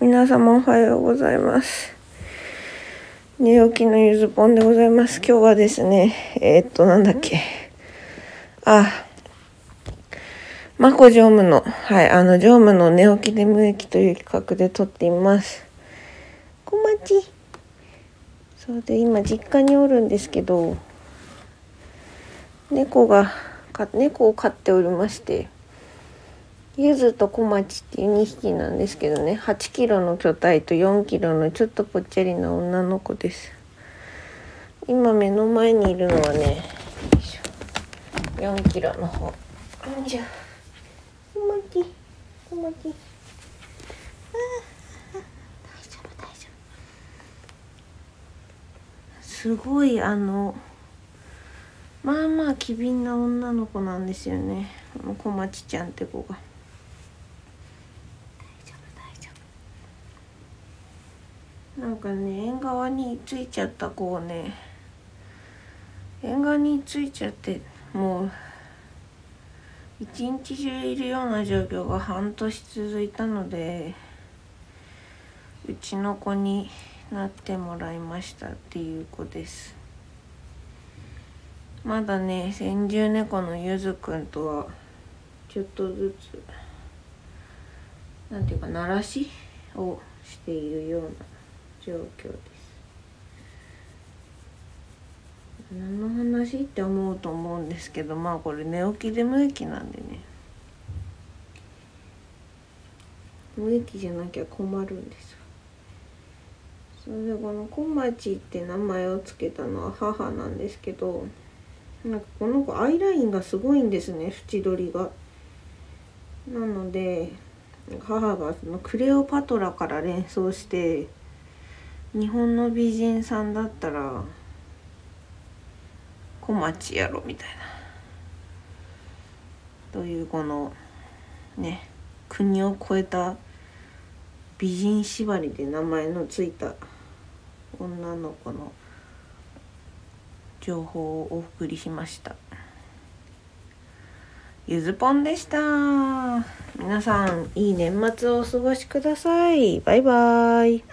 皆様おはようございます。寝起きのゆずぽんでございます。今日はですね、えー、っと、なんだっけ。あ、まこ常務の、はい、あの、常務の寝起きで無益という企画で撮っています。小町。そうで、今、実家におるんですけど、猫が、か猫を飼っておりまして、ゆずとこまちっていう2匹なんですけどね。8キロの巨体と4キロのちょっとぽっちゃりな女の子です。今目の前にいるのはねよいしょ4キロの方。よいしょこまちこまちあーあー大丈夫大丈夫。すごいあのまあまあ機敏な女の子なんですよね。あの小町ちゃんって子が。なんかね縁側についちゃった子をね縁側についちゃってもう一日中いるような状況が半年続いたのでうちの子になってもらいましたっていう子です。まだね先住猫のゆずくんとはちょっとずつなんていうか鳴らしをしているような状況です。何の話って思うと思うんですけどまあこれ寝起きで無益なんでね。無益じゃなきゃ困るんですそれでこの小町って名前を付けたのは母なんですけどなんかこの子アイラインがすごいんですね縁取りが。なので母がそのクレオパトラから連想して日本の美人さんだったら小町やろみたいな。というこのね国を越えた美人縛りで名前のついた女の子の情報をお送りしました。ゆずぽんでした。皆さんいい年末をお過ごしください。バイバーイ。